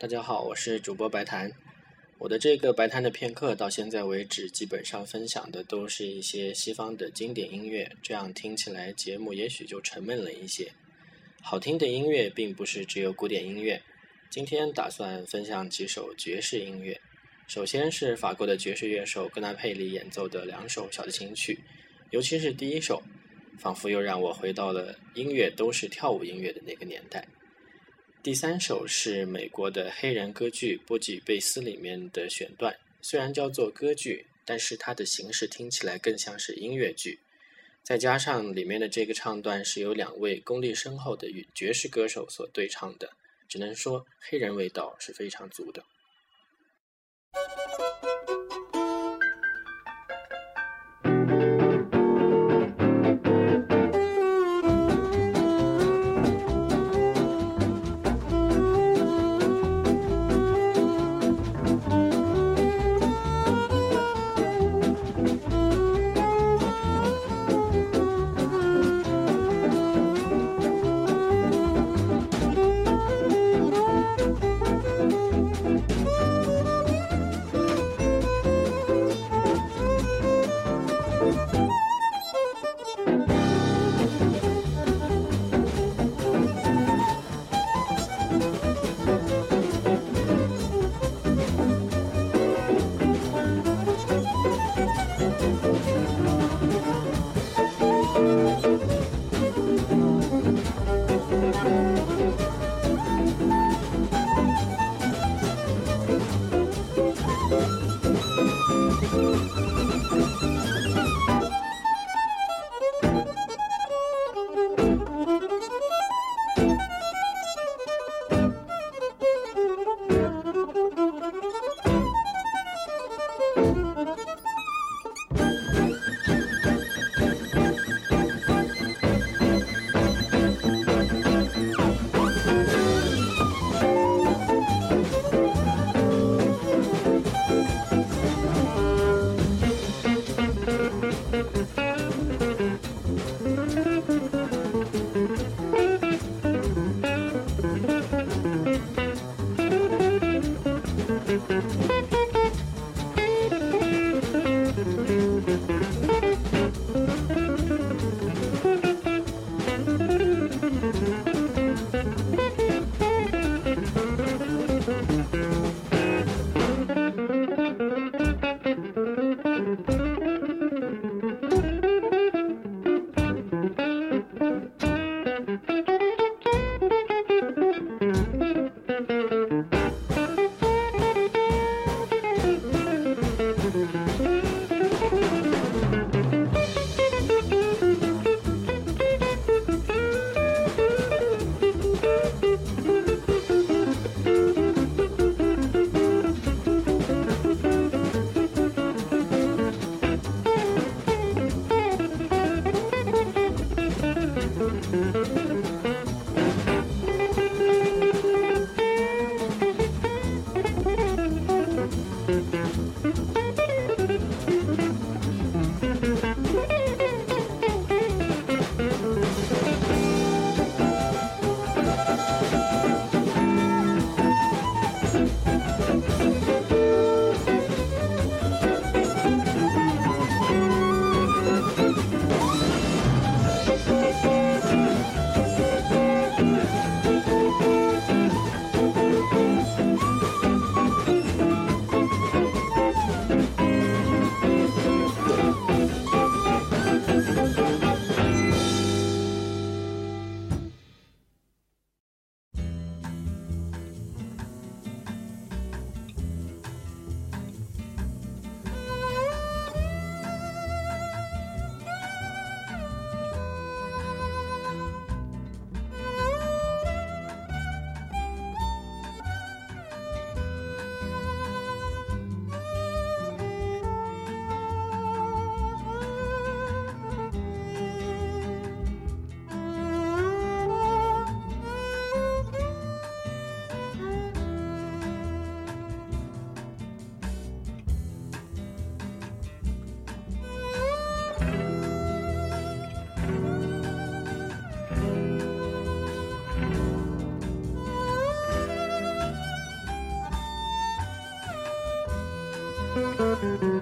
大家好，我是主播白檀。我的这个白檀的片刻到现在为止，基本上分享的都是一些西方的经典音乐，这样听起来节目也许就沉闷了一些。好听的音乐并不是只有古典音乐，今天打算分享几首爵士音乐。首先是法国的爵士乐手格纳佩里演奏的两首小提琴曲，尤其是第一首，仿佛又让我回到了音乐都是跳舞音乐的那个年代。第三首是美国的黑人歌剧《波吉贝斯》里面的选段，虽然叫做歌剧，但是它的形式听起来更像是音乐剧。再加上里面的这个唱段是由两位功力深厚的爵士歌手所对唱的，只能说黑人味道是非常足的。This you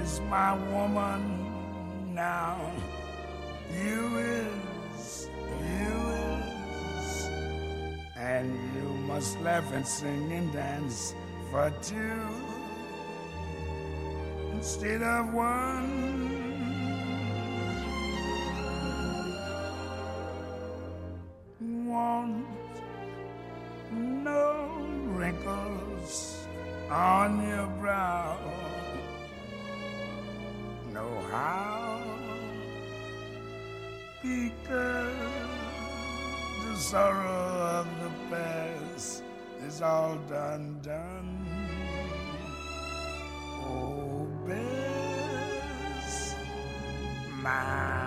is my woman now. You is, you is, and you must laugh and sing and dance for two instead of one. Because the sorrow of the past is all done, done. Oh, Bess, my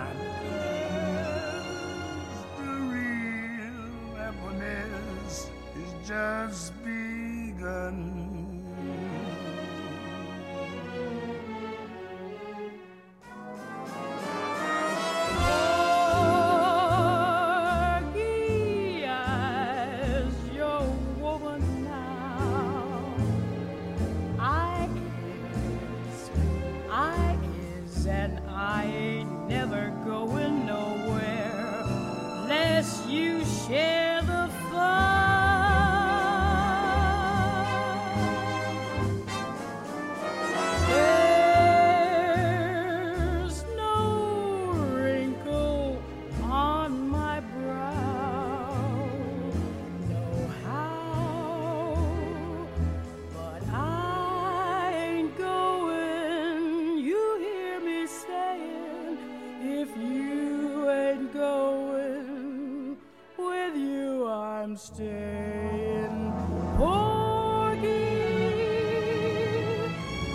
I'm staying. Porgy,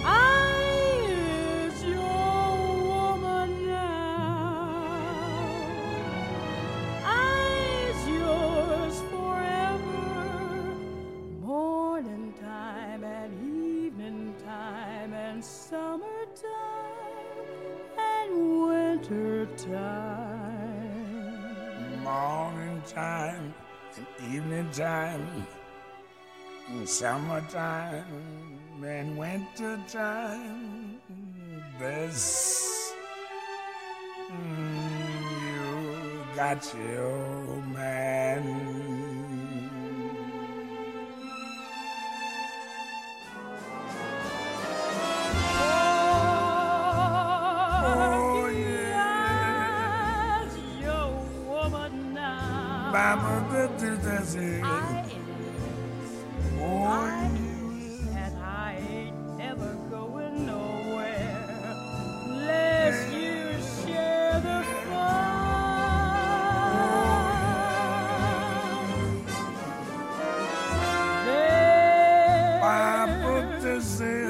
I is your woman now. I's yours forever. Morning time and evening time and summertime and winter time. Morning time and evening time, and summertime and winter time. This mm, you got your man. Do this is. I Oh, I you and I ain't never going nowhere unless you share the fun. Papa, There's this is.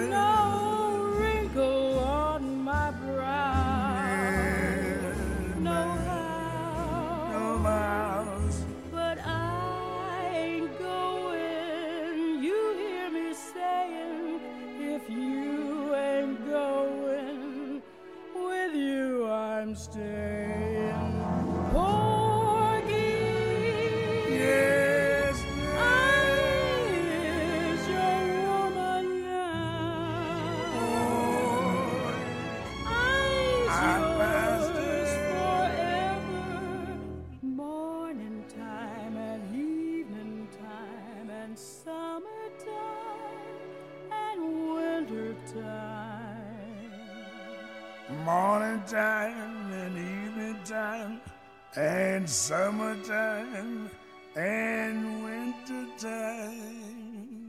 And summertime and winter time.